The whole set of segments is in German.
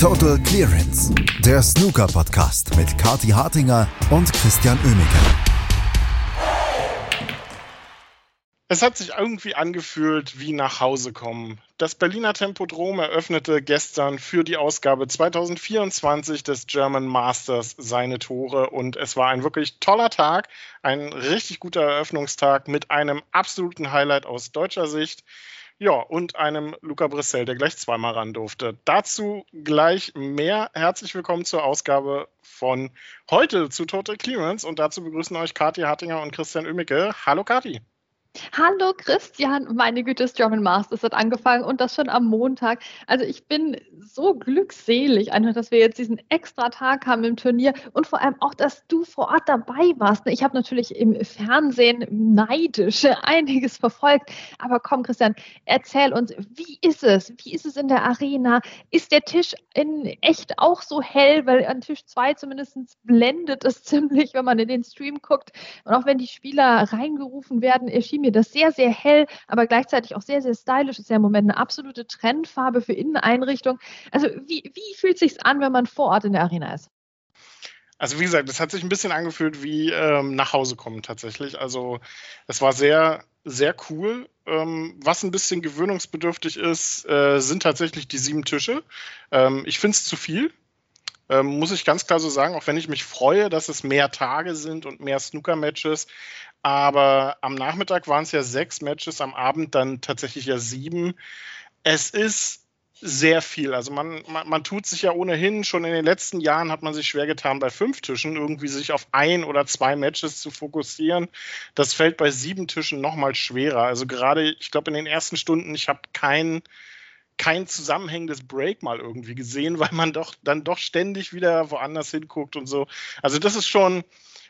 Total Clearance, der Snooker-Podcast mit Kati Hartinger und Christian Oemeke. Es hat sich irgendwie angefühlt wie nach Hause kommen. Das Berliner Tempodrom eröffnete gestern für die Ausgabe 2024 des German Masters seine Tore und es war ein wirklich toller Tag, ein richtig guter Eröffnungstag mit einem absoluten Highlight aus deutscher Sicht. Ja, und einem Luca Brissell, der gleich zweimal ran durfte. Dazu gleich mehr. Herzlich willkommen zur Ausgabe von heute zu Total Clearance. Und dazu begrüßen euch Kathi Hartinger und Christian Oemicke. Hallo Kathi. Hallo Christian, meine Güte, das German Masters hat angefangen und das schon am Montag. Also ich bin so glückselig, einfach, dass wir jetzt diesen extra Tag haben im Turnier und vor allem auch, dass du vor Ort dabei warst. Ich habe natürlich im Fernsehen neidisch einiges verfolgt, aber komm Christian, erzähl uns, wie ist es? Wie ist es in der Arena? Ist der Tisch in echt auch so hell? Weil an Tisch 2 zumindest blendet es ziemlich, wenn man in den Stream guckt und auch wenn die Spieler reingerufen werden, erschien mir mir das sehr, sehr hell, aber gleichzeitig auch sehr, sehr stylisch. Ist ja im Moment eine absolute Trendfarbe für Inneneinrichtung. Also wie, wie fühlt es sich an, wenn man vor Ort in der Arena ist? Also wie gesagt, es hat sich ein bisschen angefühlt wie ähm, nach Hause kommen tatsächlich. Also es war sehr, sehr cool. Ähm, was ein bisschen gewöhnungsbedürftig ist, äh, sind tatsächlich die sieben Tische. Ähm, ich finde es zu viel. Ähm, muss ich ganz klar so sagen, auch wenn ich mich freue, dass es mehr Tage sind und mehr Snooker-Matches, aber am Nachmittag waren es ja sechs Matches, am Abend dann tatsächlich ja sieben. Es ist sehr viel. Also man, man, man, tut sich ja ohnehin, schon in den letzten Jahren hat man sich schwer getan, bei fünf Tischen irgendwie sich auf ein oder zwei Matches zu fokussieren. Das fällt bei sieben Tischen nochmal schwerer. Also gerade, ich glaube, in den ersten Stunden, ich habe kein, kein zusammenhängendes Break mal irgendwie gesehen, weil man doch dann doch ständig wieder woanders hinguckt und so. Also das ist schon,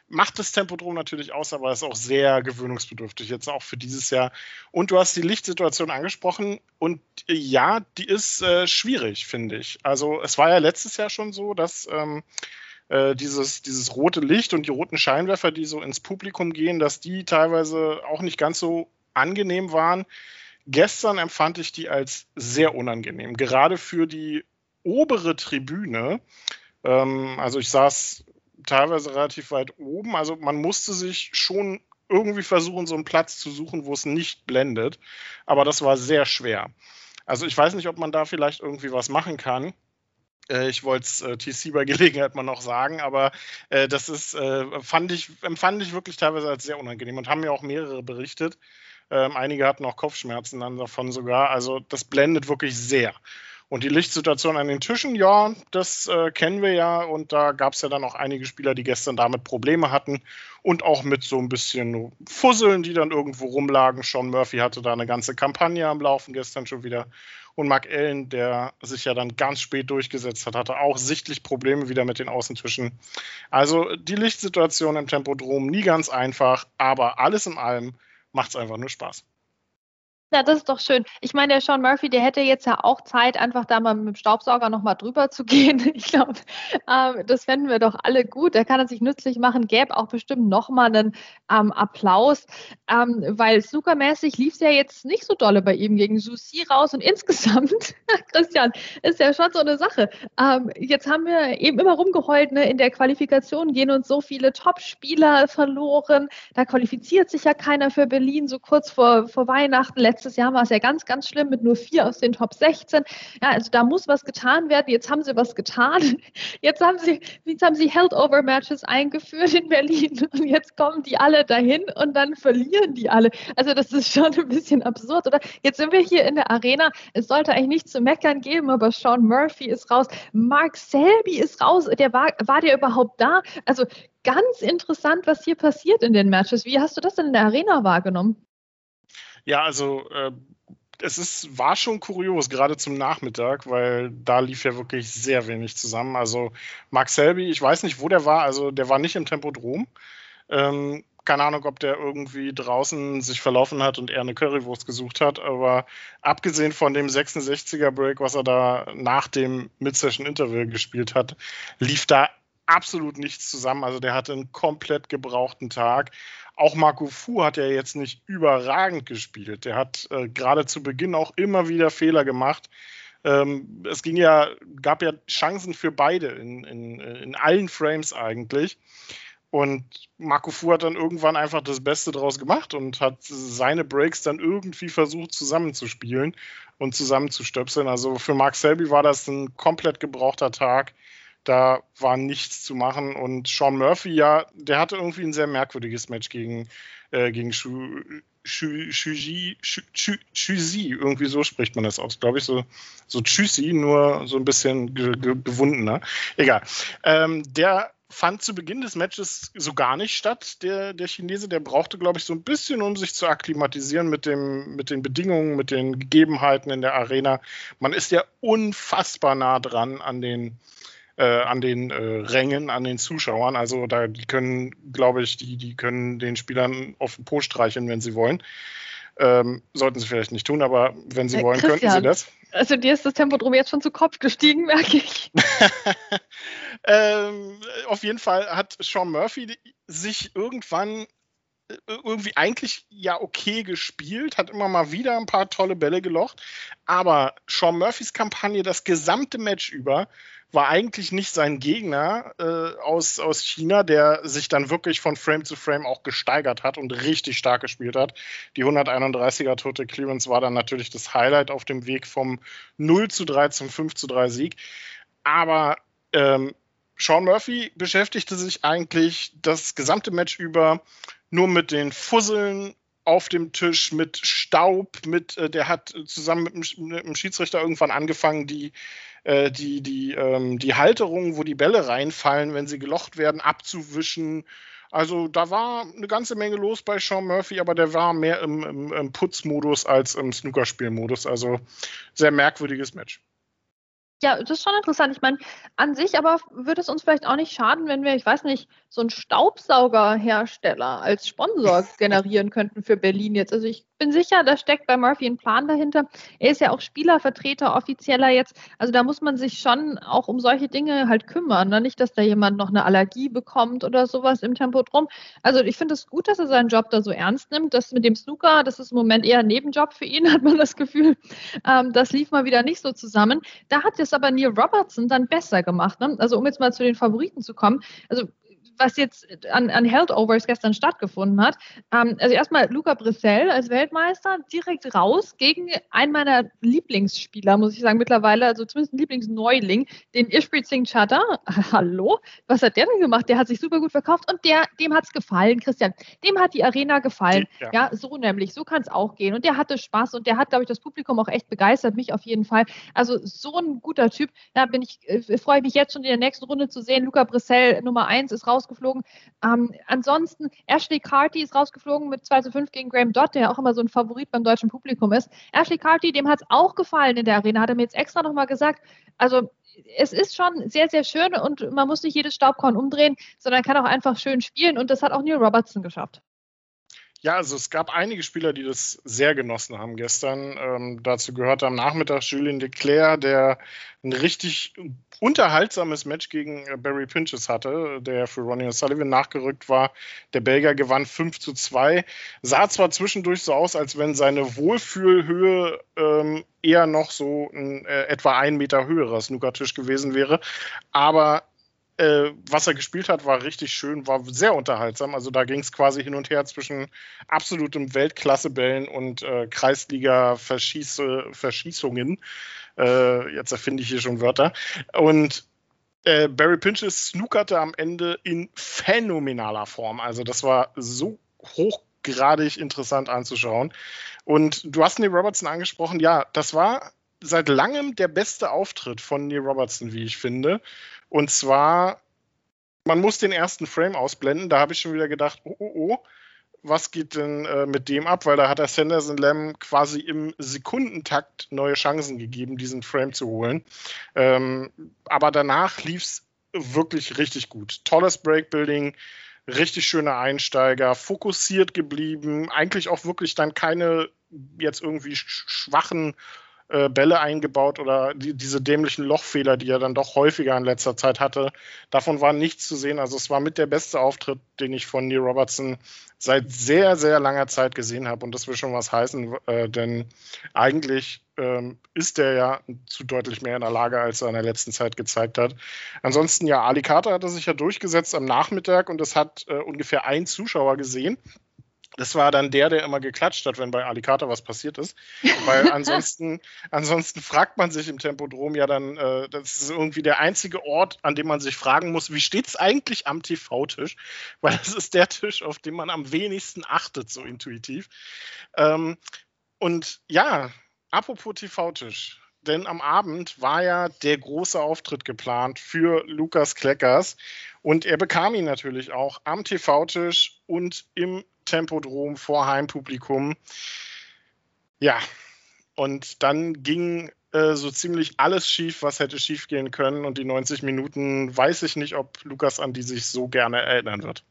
macht das Tempodrom natürlich aus, aber ist auch sehr gewöhnungsbedürftig, jetzt auch für dieses Jahr. Und du hast die Lichtsituation angesprochen und äh, ja, die ist äh, schwierig, finde ich. Also es war ja letztes Jahr schon so, dass ähm, äh, dieses, dieses rote Licht und die roten Scheinwerfer, die so ins Publikum gehen, dass die teilweise auch nicht ganz so angenehm waren. Gestern empfand ich die als sehr unangenehm, gerade für die obere Tribüne. Ähm, also ich saß teilweise relativ weit oben. Also man musste sich schon irgendwie versuchen, so einen Platz zu suchen, wo es nicht blendet. Aber das war sehr schwer. Also ich weiß nicht, ob man da vielleicht irgendwie was machen kann. Äh, ich wollte es äh, TC bei Gelegenheit mal noch sagen, aber äh, das ist, äh, fand ich, empfand ich wirklich teilweise als sehr unangenehm und haben mir auch mehrere berichtet. Ähm, einige hatten auch Kopfschmerzen dann davon sogar. Also das blendet wirklich sehr. Und die Lichtsituation an den Tischen, ja, das äh, kennen wir ja. Und da gab es ja dann auch einige Spieler, die gestern damit Probleme hatten. Und auch mit so ein bisschen Fusseln, die dann irgendwo rumlagen. Sean Murphy hatte da eine ganze Kampagne am Laufen gestern schon wieder. Und Mark Allen, der sich ja dann ganz spät durchgesetzt hat, hatte auch sichtlich Probleme wieder mit den Außentischen. Also die Lichtsituation im Tempodrom nie ganz einfach, aber alles in allem macht es einfach nur Spaß. Ja, das ist doch schön. Ich meine, der Sean Murphy, der hätte jetzt ja auch Zeit, einfach da mal mit dem Staubsauger nochmal drüber zu gehen. Ich glaube, ähm, das fänden wir doch alle gut. Da kann er sich nützlich machen. Gäbe auch bestimmt nochmal einen ähm, Applaus, ähm, weil snookermäßig lief es ja jetzt nicht so dolle bei ihm gegen Susi raus. Und insgesamt, Christian, ist ja schon so eine Sache. Ähm, jetzt haben wir eben immer rumgeheult, ne? in der Qualifikation gehen uns so viele Top-Spieler verloren. Da qualifiziert sich ja keiner für Berlin so kurz vor, vor Weihnachten Letztes Jahr war es ja ganz, ganz schlimm mit nur vier aus den Top 16. Ja, also da muss was getan werden. Jetzt haben sie was getan. Jetzt haben sie, jetzt haben sie Held-Over-Matches eingeführt in Berlin und jetzt kommen die alle dahin und dann verlieren die alle. Also das ist schon ein bisschen absurd, oder? Jetzt sind wir hier in der Arena. Es sollte eigentlich nichts zu meckern geben, aber Sean Murphy ist raus. Mark Selby ist raus. Der war, war der überhaupt da? Also ganz interessant, was hier passiert in den Matches. Wie hast du das denn in der Arena wahrgenommen? Ja, also äh, es ist, war schon kurios, gerade zum Nachmittag, weil da lief ja wirklich sehr wenig zusammen. Also Mark Selby, ich weiß nicht, wo der war, also der war nicht im Tempodrom. Ähm, keine Ahnung, ob der irgendwie draußen sich verlaufen hat und eher eine Currywurst gesucht hat, aber abgesehen von dem 66er Break, was er da nach dem Mid-Session-Interview gespielt hat, lief da absolut nichts zusammen. Also der hatte einen komplett gebrauchten Tag auch Marco Fu hat ja jetzt nicht überragend gespielt. Der hat äh, gerade zu Beginn auch immer wieder Fehler gemacht. Ähm, es ging ja, gab ja Chancen für beide in, in, in allen Frames eigentlich. Und Marco Fu hat dann irgendwann einfach das Beste draus gemacht und hat seine Breaks dann irgendwie versucht zusammenzuspielen und zusammenzustöpseln. Also für Mark Selby war das ein komplett gebrauchter Tag. Da war nichts zu machen. Und Sean Murphy, ja, der hatte irgendwie ein sehr merkwürdiges Match gegen, äh, gegen Shu, irgendwie so spricht man das aus, glaube ich, so, so Tschüssi, nur so ein bisschen ge ge gewundener. Egal. Ähm, der fand zu Beginn des Matches so gar nicht statt, der, der Chinese. Der brauchte, glaube ich, so ein bisschen, um sich zu akklimatisieren mit, dem, mit den Bedingungen, mit den Gegebenheiten in der Arena. Man ist ja unfassbar nah dran an den, äh, an den äh, Rängen, an den Zuschauern. Also da die können, glaube ich, die, die können den Spielern auf den Po streicheln, wenn sie wollen. Ähm, sollten sie vielleicht nicht tun, aber wenn sie äh, wollen, Christian, könnten sie das. Also dir ist das Tempodrom jetzt schon zu Kopf gestiegen, merke ich. ähm, auf jeden Fall hat Sean Murphy sich irgendwann irgendwie eigentlich ja okay gespielt, hat immer mal wieder ein paar tolle Bälle gelocht, aber Sean Murphys Kampagne das gesamte Match über war eigentlich nicht sein Gegner äh, aus, aus China, der sich dann wirklich von Frame zu Frame auch gesteigert hat und richtig stark gespielt hat. Die 131er Tote Clearance war dann natürlich das Highlight auf dem Weg vom 0 zu 3 zum 5 zu 3 Sieg. Aber ähm, Sean Murphy beschäftigte sich eigentlich das gesamte Match über nur mit den Fusseln auf dem Tisch mit Staub, mit, äh, der hat zusammen mit dem, Schiedsrichter irgendwann angefangen, die äh, die, die, ähm, die Halterung, wo die Bälle reinfallen, wenn sie gelocht werden, abzuwischen. Also da war eine ganze Menge los bei Sean Murphy, aber der war mehr im, im, im Putzmodus als im Snookerspielmodus. Also sehr merkwürdiges Match. Ja, das ist schon interessant. Ich meine, an sich aber würde es uns vielleicht auch nicht schaden, wenn wir, ich weiß nicht, so einen Staubsaugerhersteller als Sponsor generieren könnten für Berlin jetzt. Also ich bin sicher, da steckt bei Murphy ein Plan dahinter. Er ist ja auch Spielervertreter, offizieller jetzt. Also da muss man sich schon auch um solche Dinge halt kümmern. Ne? Nicht, dass da jemand noch eine Allergie bekommt oder sowas im Tempo drum. Also ich finde es das gut, dass er seinen Job da so ernst nimmt. Das mit dem Snooker, das ist im Moment eher ein Nebenjob für ihn, hat man das Gefühl. Ähm, das lief mal wieder nicht so zusammen. Da hat es aber Neil Robertson dann besser gemacht. Ne? Also um jetzt mal zu den Favoriten zu kommen. Also was jetzt an, an Heldovers gestern stattgefunden hat. Ähm, also erstmal Luca Brissell als Weltmeister direkt raus gegen einen meiner Lieblingsspieler, muss ich sagen, mittlerweile, also zumindest ein Lieblingsneuling, den Ishpreet Singh Chadha. Hallo? Was hat der denn gemacht? Der hat sich super gut verkauft und der, dem hat es gefallen, Christian. Dem hat die Arena gefallen. Ja, ja so nämlich. So kann es auch gehen. Und der hatte Spaß und der hat, glaube ich, das Publikum auch echt begeistert, mich auf jeden Fall. Also so ein guter Typ. Da bin ich, äh, freue mich jetzt schon in der nächsten Runde zu sehen. Luca Brissell Nummer 1 ist raus rausgeflogen. Ähm, ansonsten, Ashley Carty ist rausgeflogen mit 2 zu 5 gegen Graham Dodd, der auch immer so ein Favorit beim deutschen Publikum ist. Ashley Carty, dem hat es auch gefallen in der Arena, hat er mir jetzt extra nochmal gesagt. Also es ist schon sehr, sehr schön und man muss nicht jedes Staubkorn umdrehen, sondern kann auch einfach schön spielen und das hat auch Neil Robertson geschafft. Ja, also es gab einige Spieler, die das sehr genossen haben gestern. Ähm, dazu gehört am Nachmittag Julien Leclerc, der ein richtig unterhaltsames Match gegen äh, Barry Pinches hatte, der für Ronnie O'Sullivan nachgerückt war. Der Belgier gewann 5 zu 2. Sah zwar zwischendurch so aus, als wenn seine Wohlfühlhöhe ähm, eher noch so ein äh, etwa ein Meter höherer Snookertisch gewesen wäre, aber äh, was er gespielt hat, war richtig schön, war sehr unterhaltsam. Also da ging es quasi hin und her zwischen absolutem Weltklassebällen und äh, Kreisliga-Verschießungen. Äh, jetzt erfinde ich hier schon Wörter. Und äh, Barry Pinches snookerte am Ende in phänomenaler Form. Also das war so hochgradig interessant anzuschauen. Und du hast Neil Robertson angesprochen. Ja, das war seit langem der beste Auftritt von Neil Robertson, wie ich finde. Und zwar, man muss den ersten Frame ausblenden. Da habe ich schon wieder gedacht, oh, oh, oh, was geht denn äh, mit dem ab? Weil da hat der Sanderson Lamb quasi im Sekundentakt neue Chancen gegeben, diesen Frame zu holen. Ähm, aber danach lief es wirklich richtig gut. Tolles Breakbuilding, richtig schöne Einsteiger, fokussiert geblieben, eigentlich auch wirklich dann keine jetzt irgendwie schwachen äh, Bälle eingebaut oder die, diese dämlichen Lochfehler, die er dann doch häufiger in letzter Zeit hatte. Davon war nichts zu sehen. Also es war mit der beste Auftritt, den ich von Neil Robertson seit sehr, sehr langer Zeit gesehen habe. Und das will schon was heißen, äh, denn eigentlich ähm, ist der ja zu deutlich mehr in der Lage, als er in der letzten Zeit gezeigt hat. Ansonsten, ja, Ali Carter hatte sich ja durchgesetzt am Nachmittag und das hat äh, ungefähr ein Zuschauer gesehen. Das war dann der, der immer geklatscht hat, wenn bei Alicata was passiert ist. Weil ansonsten, ansonsten fragt man sich im Tempodrom ja dann, äh, das ist irgendwie der einzige Ort, an dem man sich fragen muss, wie steht es eigentlich am TV-Tisch? Weil das ist der Tisch, auf den man am wenigsten achtet, so intuitiv. Ähm, und ja, apropos TV-Tisch. Denn am Abend war ja der große Auftritt geplant für Lukas Kleckers. Und er bekam ihn natürlich auch am TV-Tisch und im Tempodrom vor Heimpublikum. Ja, und dann ging äh, so ziemlich alles schief, was hätte schief gehen können. Und die 90 Minuten weiß ich nicht, ob Lukas an die sich so gerne erinnern wird.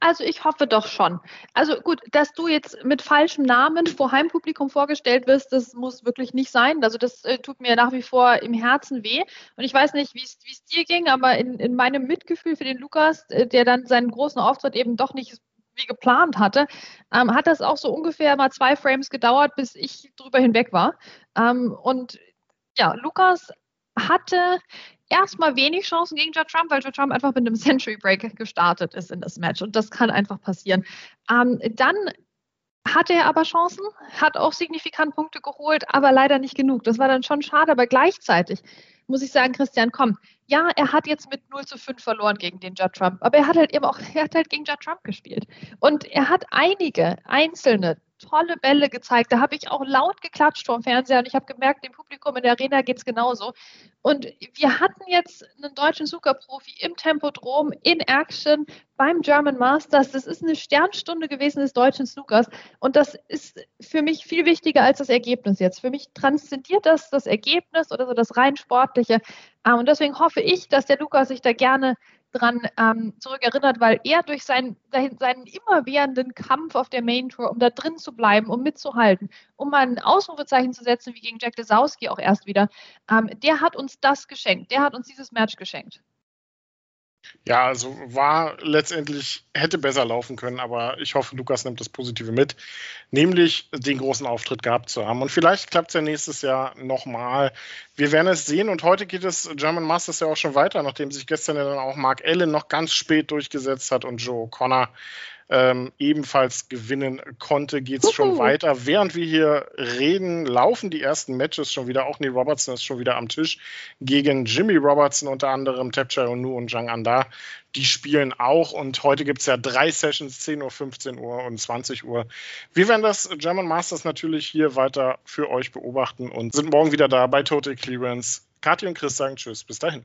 Also ich hoffe doch schon. Also gut, dass du jetzt mit falschem Namen vor Heimpublikum vorgestellt wirst, das muss wirklich nicht sein. Also das äh, tut mir nach wie vor im Herzen weh. Und ich weiß nicht, wie es dir ging, aber in, in meinem Mitgefühl für den Lukas, äh, der dann seinen großen Auftritt eben doch nicht wie geplant hatte, ähm, hat das auch so ungefähr mal zwei Frames gedauert, bis ich drüber hinweg war. Ähm, und ja, Lukas hatte erstmal wenig Chancen gegen Judd Trump, weil Judd Trump einfach mit einem Century Break gestartet ist in das Match. Und das kann einfach passieren. Ähm, dann hatte er aber Chancen, hat auch signifikant Punkte geholt, aber leider nicht genug. Das war dann schon schade, aber gleichzeitig muss ich sagen, Christian, komm, ja, er hat jetzt mit 0 zu 5 verloren gegen den Judd Trump, aber er hat halt eben auch, er hat halt gegen Judd Trump gespielt. Und er hat einige einzelne tolle Bälle gezeigt. Da habe ich auch laut geklatscht vom Fernseher und ich habe gemerkt, dem Publikum in der Arena geht es genauso. Und wir hatten jetzt einen deutschen Zuckerprofi im Tempodrom in Action beim German Masters. Das ist eine Sternstunde gewesen des deutschen Snookers. Und das ist für mich viel wichtiger als das Ergebnis jetzt. Für mich transzendiert das das Ergebnis oder so das rein sportliche. Ah, und deswegen hoffe ich, dass der Lukas sich da gerne dran ähm, zurückerinnert, weil er durch seinen, seinen immerwährenden Kampf auf der Main Tour, um da drin zu bleiben, um mitzuhalten, um mal ein Ausrufezeichen zu setzen, wie gegen Jack Lesowski auch erst wieder, ähm, der hat uns das geschenkt. Der hat uns dieses Match geschenkt. Ja, also war letztendlich, hätte besser laufen können, aber ich hoffe, Lukas nimmt das Positive mit, nämlich den großen Auftritt gehabt zu haben. Und vielleicht klappt es ja nächstes Jahr nochmal. Wir werden es sehen und heute geht es German Masters ja auch schon weiter, nachdem sich gestern ja dann auch Mark Allen noch ganz spät durchgesetzt hat und Joe Connor ähm, ebenfalls gewinnen konnte, geht es schon weiter. Während wir hier reden, laufen die ersten Matches schon wieder. Auch Neil Robertson ist schon wieder am Tisch gegen Jimmy Robertson, unter anderem Tapchai Onu und Zhang Anda. Die spielen auch und heute gibt es ja drei Sessions, 10 Uhr, 15 Uhr und 20 Uhr. Wir werden das German Masters natürlich hier weiter für euch beobachten und sind morgen wieder da bei Total Clearance. Kathi und Chris sagen Tschüss, bis dahin.